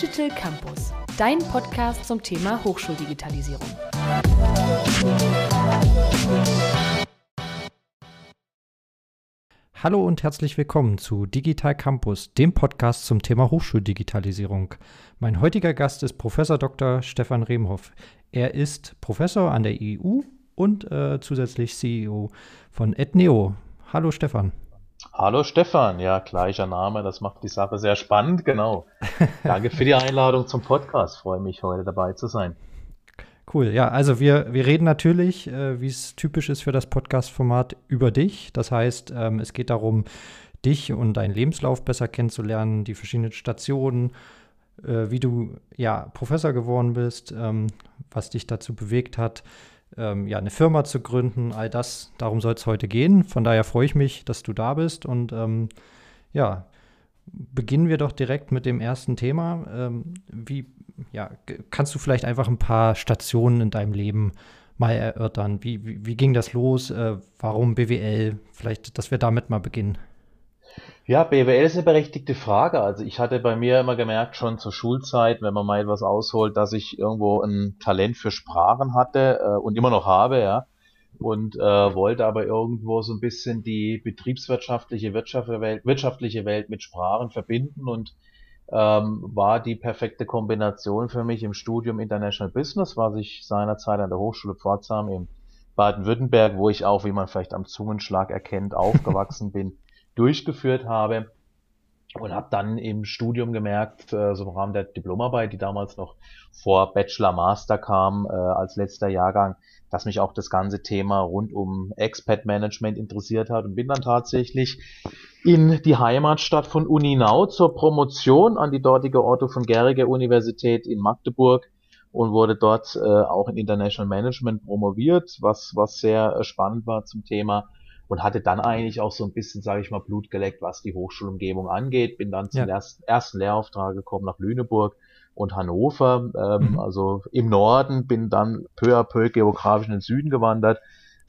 Digital Campus, dein Podcast zum Thema Hochschuldigitalisierung. Hallo und herzlich willkommen zu Digital Campus, dem Podcast zum Thema Hochschuldigitalisierung. Mein heutiger Gast ist Professor Dr. Stefan Remhoff. Er ist Professor an der EU und äh, zusätzlich CEO von Etneo. Hallo Stefan. Hallo Stefan, ja, gleicher Name, das macht die Sache sehr spannend, genau. Danke für die Einladung zum Podcast, freue mich heute dabei zu sein. Cool, ja, also wir, wir reden natürlich, äh, wie es typisch ist für das Podcast-Format, über dich. Das heißt, ähm, es geht darum, dich und deinen Lebenslauf besser kennenzulernen, die verschiedenen Stationen, äh, wie du ja Professor geworden bist, ähm, was dich dazu bewegt hat, ähm, ja, eine Firma zu gründen, all das, darum soll es heute gehen. Von daher freue ich mich, dass du da bist und ähm, ja, beginnen wir doch direkt mit dem ersten Thema. Ähm, wie, ja, kannst du vielleicht einfach ein paar Stationen in deinem Leben mal erörtern? Wie, wie, wie ging das los? Äh, warum BWL? Vielleicht, dass wir damit mal beginnen. Ja, BWL ist eine berechtigte Frage. Also ich hatte bei mir immer gemerkt, schon zur Schulzeit, wenn man mal etwas ausholt, dass ich irgendwo ein Talent für Sprachen hatte äh, und immer noch habe, ja. Und äh, wollte aber irgendwo so ein bisschen die betriebswirtschaftliche wirtschaftliche Welt, wirtschaftliche Welt mit Sprachen verbinden und ähm, war die perfekte Kombination für mich im Studium International Business, was ich seinerzeit an der Hochschule Pforzheim im Baden-Württemberg, wo ich auch, wie man vielleicht am Zungenschlag erkennt, aufgewachsen bin, durchgeführt habe und habe dann im Studium gemerkt, äh, so im Rahmen der Diplomarbeit, die damals noch vor Bachelor Master kam äh, als letzter Jahrgang, dass mich auch das ganze Thema rund um Expat Management interessiert hat und bin dann tatsächlich in die Heimatstadt von Uninau zur Promotion an die dortige Otto von Gerriger Universität in Magdeburg und wurde dort äh, auch in International Management promoviert, was was sehr äh, spannend war zum Thema und hatte dann eigentlich auch so ein bisschen, sage ich mal, Blut geleckt, was die Hochschulumgebung angeht. Bin dann zum ja. ersten, ersten Lehrauftrag gekommen nach Lüneburg und Hannover, ähm, mhm. also im Norden, bin dann peu à peu geografisch in den Süden gewandert,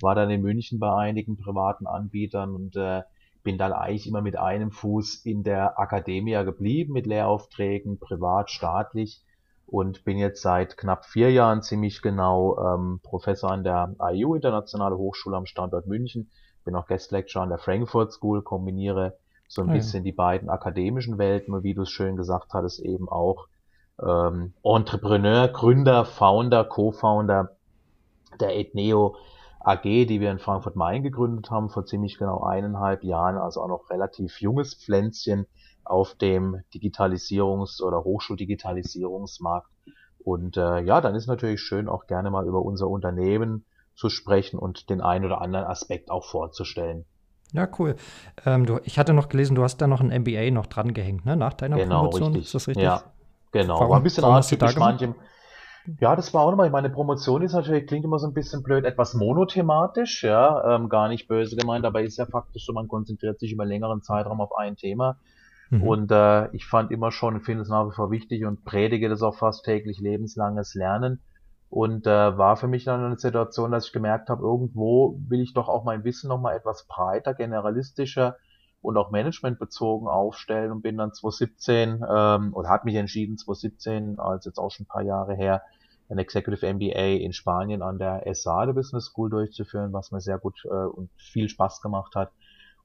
war dann in München bei einigen privaten Anbietern und äh, bin dann eigentlich immer mit einem Fuß in der Akademie geblieben, mit Lehraufträgen, privat, staatlich und bin jetzt seit knapp vier Jahren ziemlich genau ähm, Professor an der IU Internationale Hochschule am Standort München bin auch Guest Lecturer an der Frankfurt School, kombiniere so ein ah, bisschen die beiden akademischen Welten und wie du es schön gesagt hattest, eben auch ähm, Entrepreneur, Gründer, Founder, Co-Founder der Etneo AG, die wir in Frankfurt-Main gegründet haben, vor ziemlich genau eineinhalb Jahren, also auch noch relativ junges Pflänzchen auf dem Digitalisierungs- oder Hochschuldigitalisierungsmarkt. Und äh, ja, dann ist natürlich schön, auch gerne mal über unser Unternehmen zu sprechen und den einen oder anderen Aspekt auch vorzustellen. Ja, cool. Ähm, du, ich hatte noch gelesen, du hast da noch ein MBA noch dran gehängt, ne? Nach deiner genau, Promotion. Richtig. Ist das richtig? Ja, genau. Warum, war ein bisschen atypisch manchem. Ja, das war auch nochmal, meine Promotion ist natürlich, klingt immer so ein bisschen blöd, etwas monothematisch, ja, ähm, gar nicht böse gemeint, aber ist ja faktisch so, man konzentriert sich über längeren Zeitraum auf ein Thema. Mhm. Und äh, ich fand immer schon, finde es nach wie vor wichtig und predige das auch fast täglich, lebenslanges Lernen. Und äh, war für mich dann eine Situation, dass ich gemerkt habe, irgendwo will ich doch auch mein Wissen nochmal etwas breiter, generalistischer und auch managementbezogen aufstellen und bin dann 2017 ähm, oder hat mich entschieden 2017, als jetzt auch schon ein paar Jahre her, ein Executive MBA in Spanien an der ESADE Business School durchzuführen, was mir sehr gut äh, und viel Spaß gemacht hat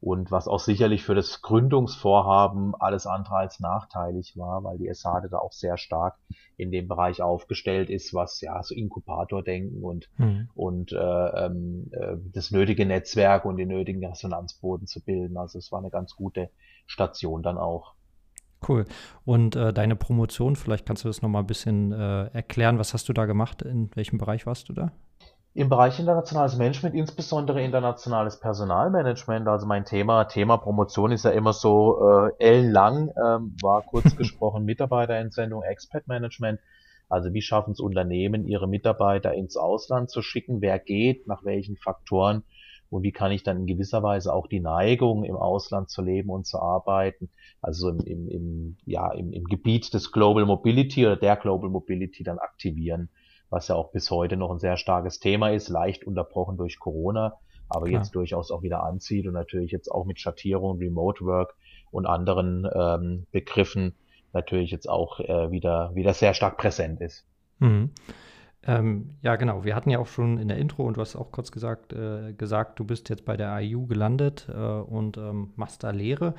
und was auch sicherlich für das Gründungsvorhaben alles andere als nachteilig war, weil die ESADE da auch sehr stark in dem Bereich aufgestellt ist, was ja so Inkubatordenken und mhm. und äh, ähm, äh, das nötige Netzwerk und den nötigen Resonanzboden zu bilden. Also es war eine ganz gute Station dann auch. Cool. Und äh, deine Promotion, vielleicht kannst du das nochmal ein bisschen äh, erklären. Was hast du da gemacht? In welchem Bereich warst du da? Im Bereich internationales Management, insbesondere internationales Personalmanagement, also mein Thema, Thema Promotion ist ja immer so äh, ellenlang, ähm, war kurz gesprochen Mitarbeiterentsendung, Expat Management. Also wie schaffen es Unternehmen, ihre Mitarbeiter ins Ausland zu schicken? Wer geht? Nach welchen Faktoren? Und wie kann ich dann in gewisser Weise auch die Neigung, im Ausland zu leben und zu arbeiten, also im, im, im, ja, im, im Gebiet des Global Mobility oder der Global Mobility dann aktivieren? Was ja auch bis heute noch ein sehr starkes Thema ist, leicht unterbrochen durch Corona, aber Klar. jetzt durchaus auch wieder anzieht und natürlich jetzt auch mit Schattierung, Remote Work und anderen ähm, Begriffen natürlich jetzt auch äh, wieder, wieder sehr stark präsent ist. Mhm. Ähm, ja, genau. Wir hatten ja auch schon in der Intro und du hast auch kurz gesagt, äh, gesagt, du bist jetzt bei der IU gelandet äh, und ähm, machst da Lehre.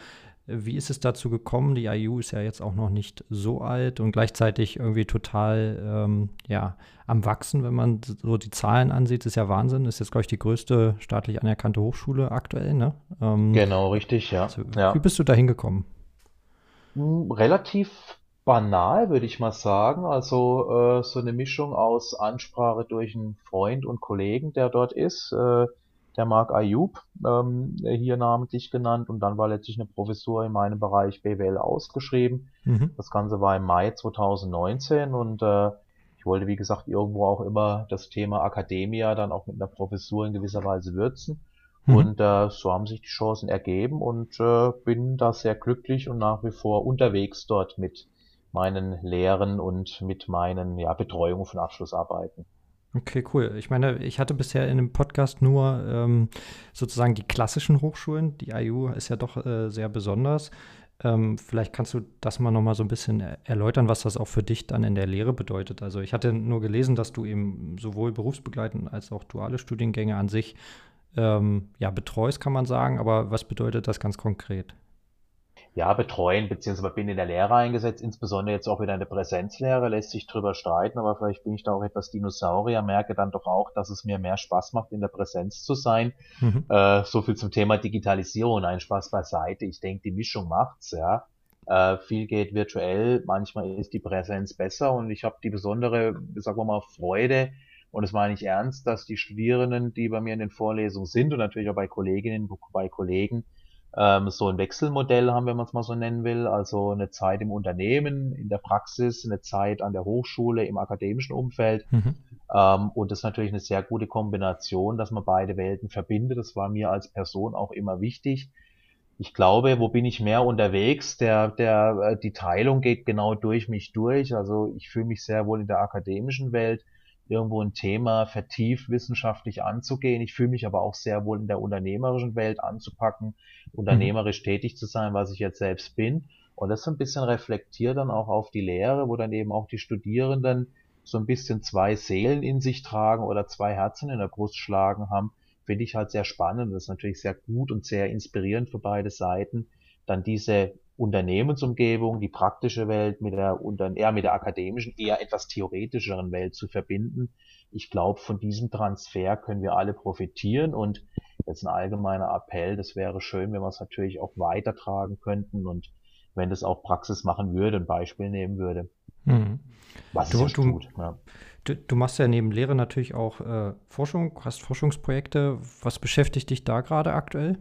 Wie ist es dazu gekommen? Die IU ist ja jetzt auch noch nicht so alt und gleichzeitig irgendwie total ähm, ja, am Wachsen, wenn man so die Zahlen ansieht. Das ist ja Wahnsinn. Das ist jetzt, glaube ich, die größte staatlich anerkannte Hochschule aktuell. Ne? Ähm, genau, richtig, ja. Also, ja. Wie bist du da hingekommen? Hm, relativ banal, würde ich mal sagen. Also äh, so eine Mischung aus Ansprache durch einen Freund und Kollegen, der dort ist. Äh, der Marc Ayub, ähm, hier namentlich genannt. Und dann war letztlich eine Professur in meinem Bereich BWL ausgeschrieben. Mhm. Das Ganze war im Mai 2019 und äh, ich wollte, wie gesagt, irgendwo auch immer das Thema Akademia dann auch mit einer Professur in gewisser Weise würzen. Mhm. Und äh, so haben sich die Chancen ergeben und äh, bin da sehr glücklich und nach wie vor unterwegs dort mit meinen Lehren und mit meinen ja, Betreuungen von Abschlussarbeiten. Okay, cool. Ich meine, ich hatte bisher in dem Podcast nur ähm, sozusagen die klassischen Hochschulen. Die IU ist ja doch äh, sehr besonders. Ähm, vielleicht kannst du das mal nochmal so ein bisschen erläutern, was das auch für dich dann in der Lehre bedeutet. Also ich hatte nur gelesen, dass du eben sowohl berufsbegleitend als auch duale Studiengänge an sich ähm, ja, betreust, kann man sagen. Aber was bedeutet das ganz konkret? Ja, betreuen, beziehungsweise bin in der Lehre eingesetzt, insbesondere jetzt auch wieder in der Präsenzlehre, lässt sich drüber streiten, aber vielleicht bin ich da auch etwas Dinosaurier, merke dann doch auch, dass es mir mehr Spaß macht, in der Präsenz zu sein. Mhm. Äh, so viel zum Thema Digitalisierung, ein Spaß beiseite. Ich denke, die Mischung macht's, ja. Äh, viel geht virtuell, manchmal ist die Präsenz besser und ich habe die besondere, sagen wir mal, Freude, und das meine ich ernst, dass die Studierenden, die bei mir in den Vorlesungen sind und natürlich auch bei Kolleginnen, bei Kollegen, ähm, so ein Wechselmodell haben, wenn man es mal so nennen will. Also eine Zeit im Unternehmen, in der Praxis, eine Zeit an der Hochschule, im akademischen Umfeld. Mhm. Ähm, und das ist natürlich eine sehr gute Kombination, dass man beide Welten verbindet. Das war mir als Person auch immer wichtig. Ich glaube, wo bin ich mehr unterwegs? Der, der, äh, die Teilung geht genau durch mich durch. Also ich fühle mich sehr wohl in der akademischen Welt irgendwo ein Thema vertieft wissenschaftlich anzugehen. Ich fühle mich aber auch sehr wohl in der unternehmerischen Welt anzupacken, unternehmerisch mhm. tätig zu sein, was ich jetzt selbst bin. Und das so ein bisschen reflektiert dann auch auf die Lehre, wo dann eben auch die Studierenden so ein bisschen zwei Seelen in sich tragen oder zwei Herzen in der Brust schlagen haben, finde ich halt sehr spannend. Das ist natürlich sehr gut und sehr inspirierend für beide Seiten, dann diese Unternehmensumgebung, die praktische Welt mit der, eher mit der akademischen, eher etwas theoretischeren Welt zu verbinden. Ich glaube, von diesem Transfer können wir alle profitieren und jetzt ein allgemeiner Appell, das wäre schön, wenn wir es natürlich auch weitertragen könnten und wenn das auch Praxis machen würde, ein Beispiel nehmen würde. Mhm. Was du, es du, tut. Ja. Du, du, machst ja neben Lehre natürlich auch äh, Forschung, hast Forschungsprojekte. Was beschäftigt dich da gerade aktuell?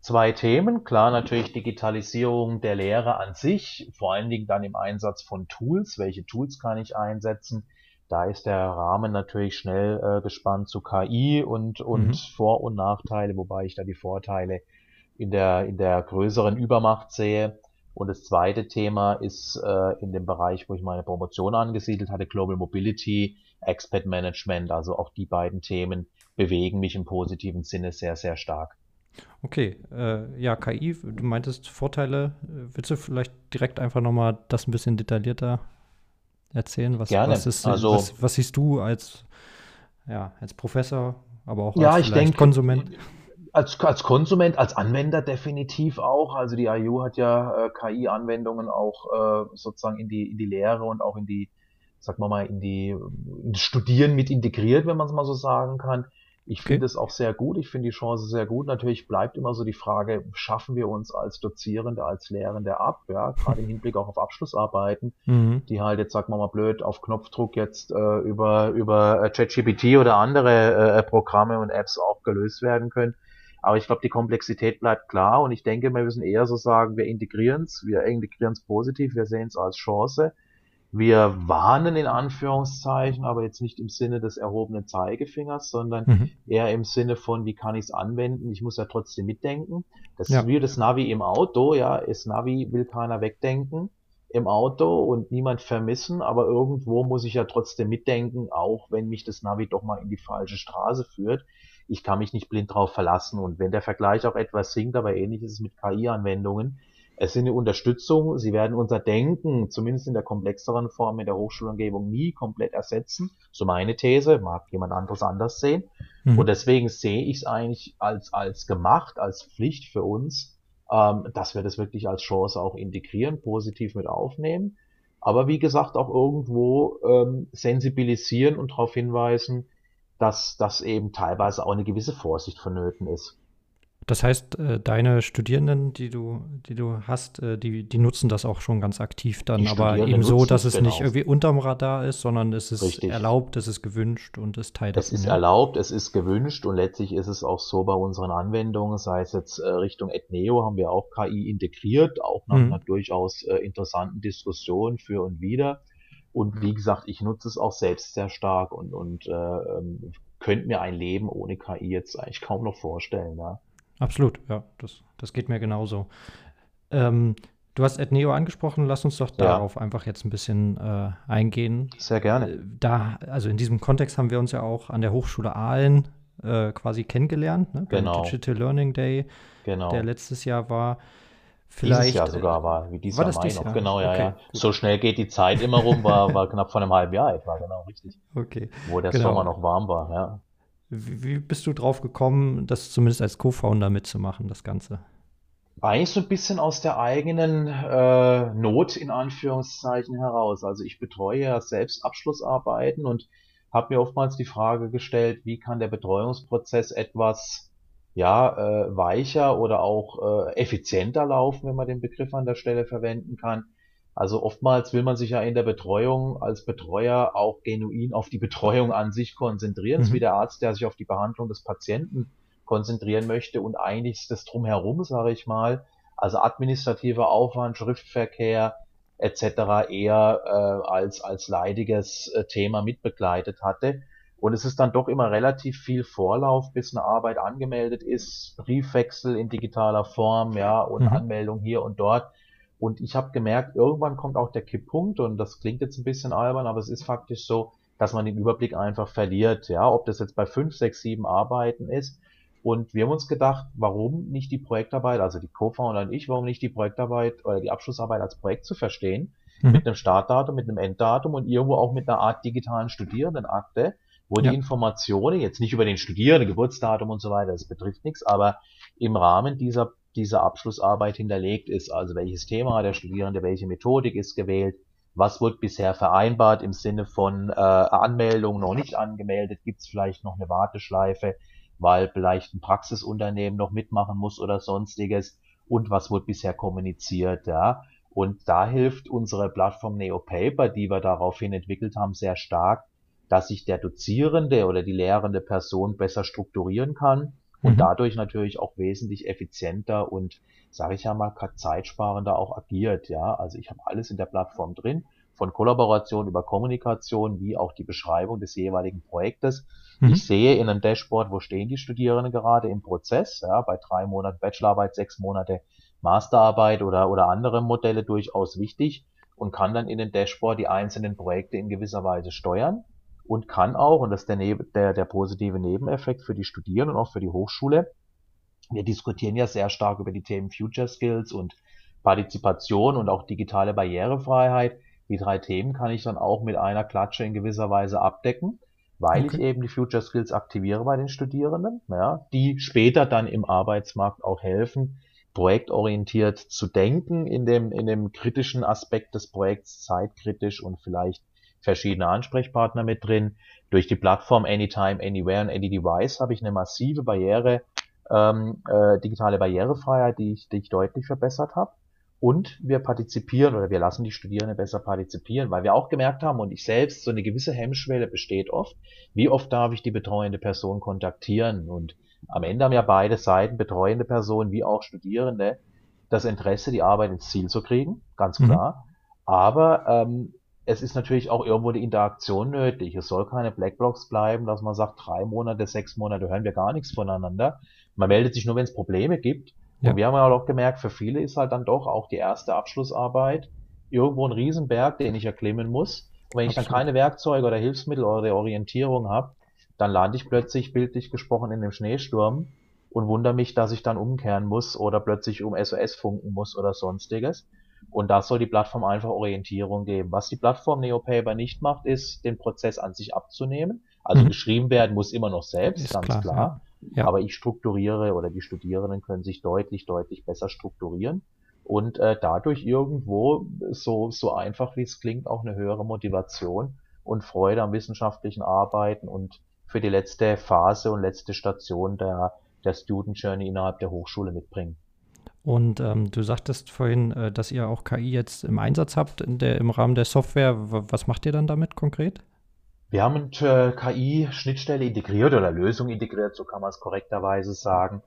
Zwei Themen. Klar, natürlich Digitalisierung der Lehre an sich, vor allen Dingen dann im Einsatz von Tools. Welche Tools kann ich einsetzen? Da ist der Rahmen natürlich schnell äh, gespannt zu KI und, und mhm. Vor- und Nachteile, wobei ich da die Vorteile in der, in der größeren Übermacht sehe. Und das zweite Thema ist äh, in dem Bereich, wo ich meine Promotion angesiedelt hatte, Global Mobility, Expert Management. Also auch die beiden Themen bewegen mich im positiven Sinne sehr, sehr stark. Okay, äh, ja, KI, du meintest Vorteile. Willst du vielleicht direkt einfach nochmal das ein bisschen detaillierter erzählen? Was, Gerne. Was, ist, also, was, was, siehst du als, ja, als Professor, aber auch ja, als denk, Konsument? Als, als Konsument, als Anwender definitiv auch. Also die IU hat ja äh, KI-Anwendungen auch äh, sozusagen in die, in die Lehre und auch in die, sagen wir mal, in die in das Studieren mit integriert, wenn man es mal so sagen kann. Ich okay. finde es auch sehr gut, ich finde die Chance sehr gut. Natürlich bleibt immer so die Frage, schaffen wir uns als Dozierende, als Lehrende ab, ja, gerade im Hinblick auch auf Abschlussarbeiten, mhm. die halt jetzt, sagen wir mal blöd, auf Knopfdruck jetzt äh, über, über äh, ChatGPT oder andere äh, Programme und Apps auch gelöst werden können. Aber ich glaube, die Komplexität bleibt klar und ich denke, wir müssen eher so sagen, wir integrieren es, wir integrieren es positiv, wir sehen es als Chance wir warnen in Anführungszeichen, aber jetzt nicht im Sinne des erhobenen Zeigefingers, sondern mhm. eher im Sinne von, wie kann ich es anwenden? Ich muss ja trotzdem mitdenken. Das ja. ist wie das Navi im Auto, ja, das Navi will keiner wegdenken im Auto und niemand vermissen, aber irgendwo muss ich ja trotzdem mitdenken, auch wenn mich das Navi doch mal in die falsche Straße führt. Ich kann mich nicht blind drauf verlassen und wenn der Vergleich auch etwas sinkt, aber ähnlich ist es mit KI-Anwendungen, Es sind eine Unterstützung. Sie werden unser Denken, zumindest in der komplexeren Form in der Hochschulumgebung, nie komplett ersetzen. So meine These, mag jemand anderes anders sehen. Mhm. Und deswegen sehe ich es eigentlich als, als gemacht, als Pflicht für uns, ähm, dass wir das wirklich als Chance auch integrieren, positiv mit aufnehmen. Aber wie gesagt, auch irgendwo ähm, sensibilisieren und darauf hinweisen, dass das eben teilweise auch eine gewisse Vorsicht vonnöten ist. Das heißt, äh, deine Studierenden, die du, die du hast, äh, die, die nutzen das auch schon ganz aktiv dann, aber eben so, dass es nicht irgendwie unterm Radar ist, sondern es ist Richtig. erlaubt, es ist gewünscht und es teilt Es ist erlaubt, es ist gewünscht und letztlich ist es auch so bei unseren Anwendungen, sei es jetzt äh, Richtung Ethneo, haben wir auch KI integriert, auch nach mhm. einer durchaus interessanten Diskussion für und wieder. Und wie gesagt, ich nutze es auch selbst sehr stark und, und äh, ähm, könnte mir ein Leben ohne KI jetzt eigentlich kaum noch vorstellen. Ja. Absolut, ja, das, das geht mir genauso. Ähm, du hast Ethneo angesprochen, lass uns doch darauf ja. einfach jetzt ein bisschen äh, eingehen. Sehr gerne. Äh, da, also in diesem Kontext haben wir uns ja auch an der Hochschule Aalen äh, quasi kennengelernt, ne? genau. Digital Learning Day, genau. der letztes Jahr war. Vielleicht, dieses Jahr sogar war, wie dieses war Jahr Mai noch. Jahr? Genau, ja, okay. ja. So schnell geht die Zeit immer rum, war, war knapp vor einem halben Jahr etwa, genau, richtig. Okay. Wo der genau. Sommer noch warm war, ja. Wie, bist du drauf gekommen, das zumindest als Co-Founder mitzumachen, das Ganze? Eigentlich so ein bisschen aus der eigenen äh, Not in Anführungszeichen heraus. Also ich betreue ja selbst Abschlussarbeiten und habe mir oftmals die Frage gestellt, wie kann der Betreuungsprozess etwas ja äh, weicher oder auch äh, effizienter laufen, wenn man den Begriff an der Stelle verwenden kann. Also oftmals will man sich ja in der Betreuung als Betreuer auch genuin auf die Betreuung an sich konzentrieren, mhm. wie der Arzt, der sich auf die Behandlung des Patienten konzentrieren möchte und eigentlich ist das drumherum, sage ich mal, also administrativer Aufwand, Schriftverkehr etc. eher äh, als als leidiges äh, Thema mitbegleitet hatte. Und es ist dann doch immer relativ viel Vorlauf, bis eine Arbeit angemeldet ist, Briefwechsel in digitaler Form, ja, und mhm. Anmeldung hier und dort. Und ich habe gemerkt, irgendwann kommt auch der Kipppunkt und das klingt jetzt ein bisschen albern, aber es ist faktisch so, dass man den Überblick einfach verliert, ja, ob das jetzt bei fünf, sechs, sieben Arbeiten ist. Und wir haben uns gedacht, warum nicht die Projektarbeit, also die Co-Founder und ich, warum nicht die Projektarbeit oder die Abschlussarbeit als Projekt zu verstehen, mhm. mit einem Startdatum, mit einem Enddatum und irgendwo auch mit einer Art digitalen Studierendenakte, wo ja. die Informationen jetzt nicht über den Studierenden, Geburtsdatum und so weiter, das betrifft nichts, aber im Rahmen dieser diese Abschlussarbeit hinterlegt ist. Also welches Thema der Studierende, welche Methodik ist gewählt, was wird bisher vereinbart im Sinne von äh, Anmeldung noch nicht angemeldet, gibt es vielleicht noch eine Warteschleife, weil vielleicht ein Praxisunternehmen noch mitmachen muss oder sonstiges und was wird bisher kommuniziert, ja. Und da hilft unsere Plattform NeoPaper, die wir daraufhin entwickelt haben, sehr stark, dass sich der Dozierende oder die lehrende Person besser strukturieren kann und mhm. dadurch natürlich auch wesentlich effizienter und, sage ich ja mal, zeitsparender auch agiert. Ja, also ich habe alles in der Plattform drin, von Kollaboration über Kommunikation wie auch die Beschreibung des jeweiligen Projektes. Mhm. Ich sehe in einem Dashboard, wo stehen die Studierenden gerade im Prozess, ja, bei drei Monaten Bachelorarbeit, sechs Monate Masterarbeit oder, oder andere Modelle durchaus wichtig und kann dann in den Dashboard die einzelnen Projekte in gewisser Weise steuern und kann auch, und das ist der, der, der positive Nebeneffekt für die Studierenden und auch für die Hochschule, wir diskutieren ja sehr stark über die Themen Future Skills und Partizipation und auch digitale Barrierefreiheit. Die drei Themen kann ich dann auch mit einer Klatsche in gewisser Weise abdecken, weil okay. ich eben die Future Skills aktiviere bei den Studierenden, ja, die später dann im Arbeitsmarkt auch helfen, projektorientiert zu denken in dem, in dem kritischen Aspekt des Projekts, zeitkritisch und vielleicht verschiedene Ansprechpartner mit drin. Durch die Plattform Anytime, Anywhere und Any Device habe ich eine massive Barriere, ähm, äh, digitale Barrierefreiheit, die ich, die ich deutlich verbessert habe. Und wir partizipieren oder wir lassen die Studierenden besser partizipieren, weil wir auch gemerkt haben und ich selbst, so eine gewisse Hemmschwelle besteht oft. Wie oft darf ich die betreuende Person kontaktieren? Und am Ende haben ja beide Seiten, betreuende Personen wie auch Studierende, das Interesse, die Arbeit ins Ziel zu kriegen, ganz mhm. klar. Mhm. Aber ähm, es ist natürlich auch irgendwo die Interaktion nötig. Es soll keine Blackbox bleiben, dass man sagt, drei Monate, sechs Monate hören wir gar nichts voneinander. Man meldet sich nur, wenn es Probleme gibt. Ja. Und wir haben ja auch gemerkt, für viele ist halt dann doch auch die erste Abschlussarbeit irgendwo ein Riesenberg, den ich erklimmen muss. Und wenn Absolut. ich dann keine Werkzeuge oder Hilfsmittel oder Orientierung habe, dann lande ich plötzlich bildlich gesprochen in dem Schneesturm und wundere mich, dass ich dann umkehren muss oder plötzlich um SOS funken muss oder sonstiges. Und da soll die Plattform einfach Orientierung geben. Was die Plattform NeoPaper nicht macht, ist, den Prozess an sich abzunehmen. Also mhm. geschrieben werden muss immer noch selbst, ist ganz klar. klar. Ja. Ja. Aber ich strukturiere oder die Studierenden können sich deutlich, deutlich besser strukturieren und äh, dadurch irgendwo so, so einfach wie es klingt, auch eine höhere Motivation und Freude am wissenschaftlichen Arbeiten und für die letzte Phase und letzte Station der, der Student Journey innerhalb der Hochschule mitbringen. Und ähm, du sagtest vorhin, äh, dass ihr auch KI jetzt im Einsatz habt in der, im Rahmen der Software. Was macht ihr dann damit konkret? Wir haben eine äh, KI-Schnittstelle integriert oder Lösung integriert, so kann man es korrekterweise sagen,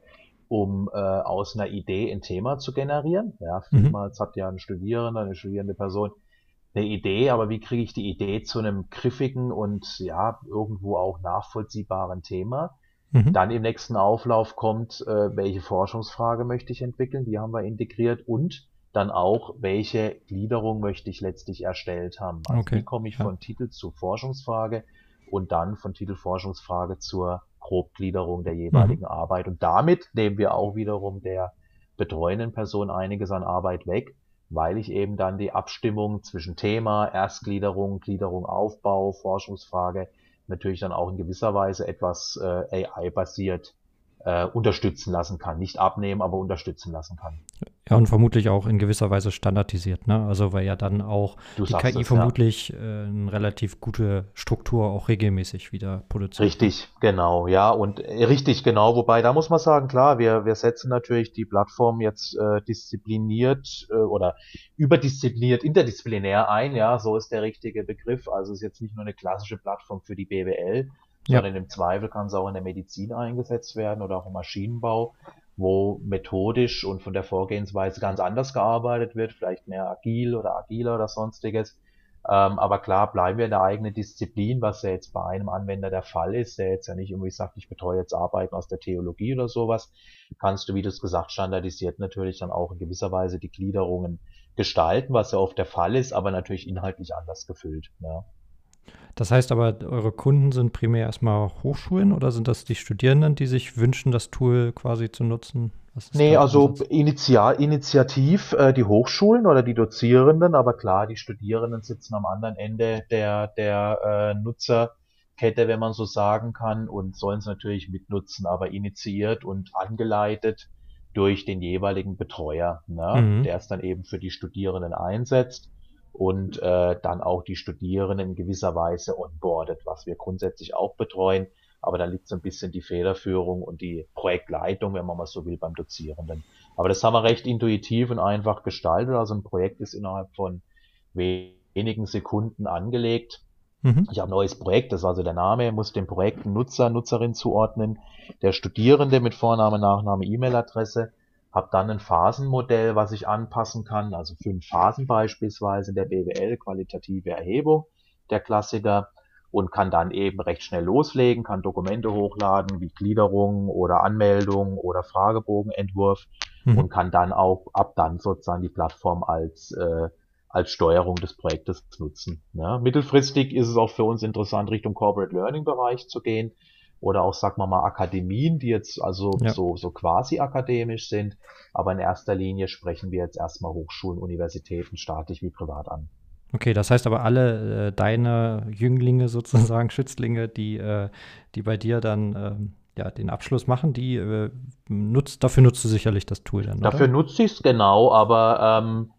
um äh, aus einer Idee ein Thema zu generieren. Ja, mhm. vielmals mhm. hat ja ein Studierender, eine studierende Person eine Idee, aber wie kriege ich die Idee zu einem griffigen und ja, irgendwo auch nachvollziehbaren Thema? Mhm. Dann im nächsten Auflauf kommt, äh, welche Forschungsfrage möchte ich entwickeln, die haben wir integriert und dann auch, welche Gliederung möchte ich letztlich erstellt haben. Also okay. wie komme ich ja. von Titel zur Forschungsfrage und dann von Titelforschungsfrage zur Grobgliederung der jeweiligen mhm. Arbeit. Und damit nehmen wir auch wiederum der betreuenden Person einiges an Arbeit weg, weil ich eben dann die Abstimmung zwischen Thema, Erstgliederung, Gliederung, Aufbau, Forschungsfrage natürlich dann auch in gewisser Weise etwas äh, AI-basiert äh, unterstützen lassen kann. Nicht abnehmen, aber unterstützen lassen kann. Ja, und vermutlich auch in gewisser Weise standardisiert, ne? Also weil ja dann auch du die KI es, vermutlich ja. äh, eine relativ gute Struktur auch regelmäßig wieder produziert. Richtig, genau, ja, und äh, richtig, genau, wobei da muss man sagen, klar, wir, wir setzen natürlich die Plattform jetzt äh, diszipliniert äh, oder überdiszipliniert, interdisziplinär ein, ja, so ist der richtige Begriff. Also es ist jetzt nicht nur eine klassische Plattform für die BWL, sondern ja. im Zweifel kann es auch in der Medizin eingesetzt werden oder auch im Maschinenbau, wo methodisch und von der Vorgehensweise ganz anders gearbeitet wird, vielleicht mehr agil oder agiler oder sonstiges. Ähm, aber klar, bleiben wir in der eigenen Disziplin, was ja jetzt bei einem Anwender der Fall ist, der jetzt ja nicht irgendwie sagt, ich betreue jetzt Arbeiten aus der Theologie oder sowas, kannst du, wie du es gesagt, standardisiert natürlich dann auch in gewisser Weise die Gliederungen gestalten, was ja oft der Fall ist, aber natürlich inhaltlich anders gefüllt. Ja. Das heißt aber, eure Kunden sind primär erstmal Hochschulen oder sind das die Studierenden, die sich wünschen, das Tool quasi zu nutzen? Nee, also initial, initiativ äh, die Hochschulen oder die Dozierenden, aber klar, die Studierenden sitzen am anderen Ende der, der äh, Nutzerkette, wenn man so sagen kann, und sollen es natürlich mitnutzen, aber initiiert und angeleitet durch den jeweiligen Betreuer, ne, mhm. der es dann eben für die Studierenden einsetzt und äh, dann auch die Studierenden in gewisser Weise onboardet, was wir grundsätzlich auch betreuen. Aber da liegt so ein bisschen die Federführung und die Projektleitung, wenn man mal so will, beim Dozierenden. Aber das haben wir recht intuitiv und einfach gestaltet. Also ein Projekt ist innerhalb von wenigen Sekunden angelegt. Mhm. Ich habe ein neues Projekt, das ist also der Name, muss dem Projekt Nutzer, Nutzerin zuordnen. Der Studierende mit Vorname, Nachname, E-Mail-Adresse habe dann ein Phasenmodell, was ich anpassen kann, also fünf Phasen beispielsweise der BWL, qualitative Erhebung, der Klassiker, und kann dann eben recht schnell loslegen, kann Dokumente hochladen, wie Gliederung oder Anmeldung oder Fragebogenentwurf mhm. und kann dann auch ab dann sozusagen die Plattform als äh, als Steuerung des Projektes nutzen. Ja, mittelfristig ist es auch für uns interessant, Richtung Corporate Learning Bereich zu gehen oder auch, sagen wir mal, Akademien, die jetzt also ja. so, so quasi akademisch sind. Aber in erster Linie sprechen wir jetzt erstmal Hochschulen, Universitäten, staatlich wie privat an. Okay, das heißt aber alle äh, deine Jünglinge sozusagen, Schützlinge, die, äh, die bei dir dann äh, ja, den Abschluss machen, die äh, nutzt, dafür nutzt du sicherlich das Tool dann. Dafür oder? nutze ich es genau, aber ähm,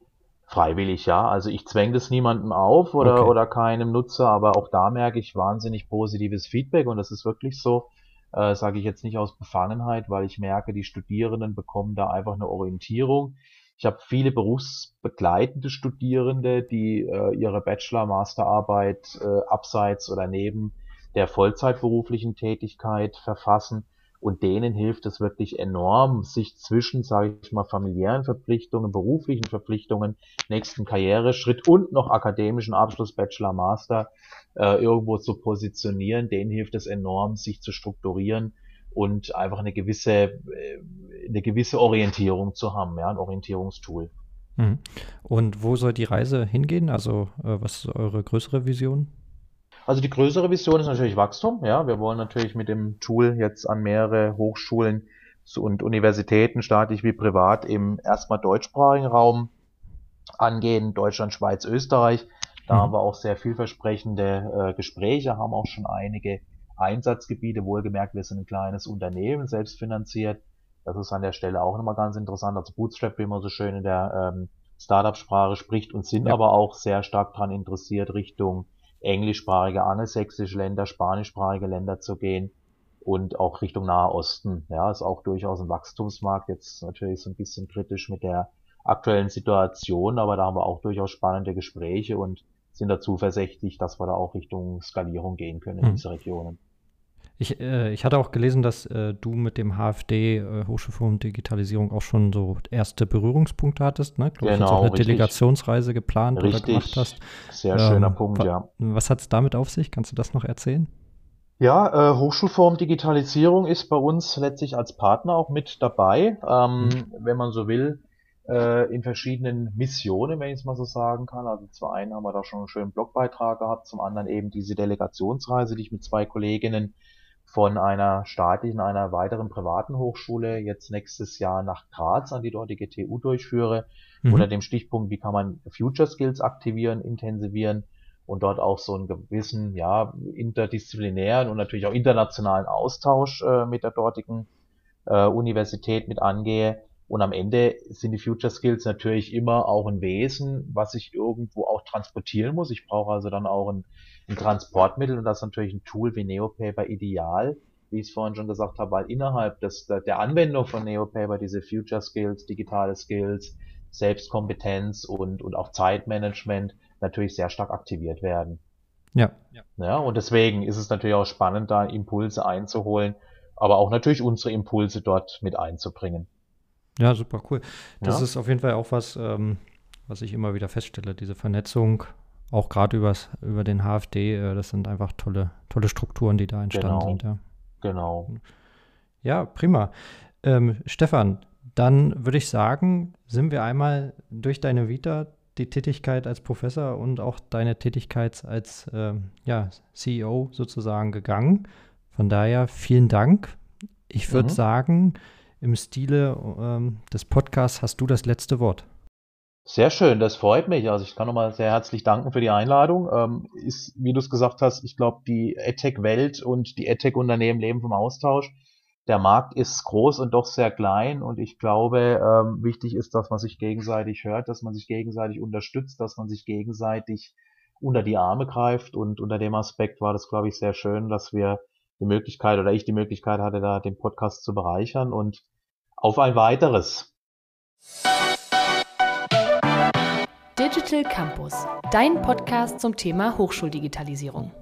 Freiwillig, ja. Also ich zwänge das niemandem auf oder, okay. oder keinem Nutzer, aber auch da merke ich wahnsinnig positives Feedback und das ist wirklich so, äh, sage ich jetzt nicht aus Befangenheit, weil ich merke, die Studierenden bekommen da einfach eine Orientierung. Ich habe viele berufsbegleitende Studierende, die äh, ihre Bachelor-, Masterarbeit äh, abseits oder neben der vollzeitberuflichen Tätigkeit verfassen und denen hilft es wirklich enorm, sich zwischen, sage ich mal, familiären Verpflichtungen, beruflichen Verpflichtungen, nächsten Karriereschritt und noch akademischen Abschluss, Bachelor, Master äh, irgendwo zu positionieren. Denen hilft es enorm, sich zu strukturieren und einfach eine gewisse, äh, eine gewisse Orientierung zu haben, ja, ein Orientierungstool. Mhm. Und wo soll die Reise hingehen? Also, äh, was ist eure größere Vision? Also die größere Vision ist natürlich Wachstum. Ja, wir wollen natürlich mit dem Tool jetzt an mehrere Hochschulen und Universitäten, staatlich wie privat, im erstmal deutschsprachigen Raum angehen, Deutschland, Schweiz, Österreich. Da mhm. haben wir auch sehr vielversprechende äh, Gespräche, haben auch schon einige Einsatzgebiete. Wohlgemerkt, wir sind ein kleines Unternehmen, selbstfinanziert. Das ist an der Stelle auch nochmal ganz interessant. Also Bootstrap, wie man so schön in der ähm, Startup-Sprache spricht und sind ja. aber auch sehr stark daran interessiert, Richtung englischsprachige, angelsächsische Länder, spanischsprachige Länder zu gehen und auch Richtung Nahe Osten. Ja, ist auch durchaus ein Wachstumsmarkt. Jetzt natürlich so ein bisschen kritisch mit der aktuellen Situation, aber da haben wir auch durchaus spannende Gespräche und sind da zuversichtlich, dass wir da auch Richtung Skalierung gehen können in hm. diese Regionen. Ich, äh, ich hatte auch gelesen, dass äh, du mit dem HFD äh, Hochschulforum Digitalisierung auch schon so erste Berührungspunkte hattest, ne? Glaub, genau, auch eine richtig. Delegationsreise geplant richtig. oder gemacht hast. Sehr schöner ähm, Punkt, ja. Was hat es damit auf sich? Kannst du das noch erzählen? Ja, äh, Hochschulforum Digitalisierung ist bei uns letztlich als Partner auch mit dabei, ähm, mhm. wenn man so will, äh, in verschiedenen Missionen, wenn ich es mal so sagen kann. Also zum einen haben wir da schon einen schönen Blogbeitrag gehabt, zum anderen eben diese Delegationsreise, die ich mit zwei Kolleginnen von einer staatlichen, einer weiteren privaten Hochschule jetzt nächstes Jahr nach Graz an die dortige TU durchführe, mhm. unter dem Stichpunkt, wie kann man Future Skills aktivieren, intensivieren und dort auch so einen gewissen, ja, interdisziplinären und natürlich auch internationalen Austausch äh, mit der dortigen äh, Universität mit angehe. Und am Ende sind die Future Skills natürlich immer auch ein Wesen, was ich irgendwo auch transportieren muss. Ich brauche also dann auch ein ein Transportmittel und das ist natürlich ein Tool wie Neopaper ideal, wie ich es vorhin schon gesagt habe, weil innerhalb des, der Anwendung von Neopaper diese Future Skills, digitale Skills, Selbstkompetenz und, und auch Zeitmanagement natürlich sehr stark aktiviert werden. Ja. ja. Und deswegen ist es natürlich auch spannend, da Impulse einzuholen, aber auch natürlich unsere Impulse dort mit einzubringen. Ja, super cool. Das ja. ist auf jeden Fall auch was, ähm, was ich immer wieder feststelle, diese Vernetzung auch gerade über den HFD, äh, das sind einfach tolle, tolle Strukturen, die da entstanden genau. sind. Ja. Genau. Ja, prima. Ähm, Stefan, dann würde ich sagen, sind wir einmal durch deine Vita, die Tätigkeit als Professor und auch deine Tätigkeit als äh, ja, CEO sozusagen gegangen. Von daher vielen Dank. Ich würde mhm. sagen, im Stile ähm, des Podcasts hast du das letzte Wort. Sehr schön, das freut mich. Also ich kann nochmal sehr herzlich danken für die Einladung. Ähm, ist, wie du es gesagt hast, ich glaube, die EdTech-Welt und die EdTech-Unternehmen leben vom Austausch. Der Markt ist groß und doch sehr klein und ich glaube, ähm, wichtig ist, dass man sich gegenseitig hört, dass man sich gegenseitig unterstützt, dass man sich gegenseitig unter die Arme greift und unter dem Aspekt war das, glaube ich, sehr schön, dass wir die Möglichkeit oder ich die Möglichkeit hatte, da den Podcast zu bereichern und auf ein weiteres. Digital Campus, dein Podcast zum Thema Hochschuldigitalisierung.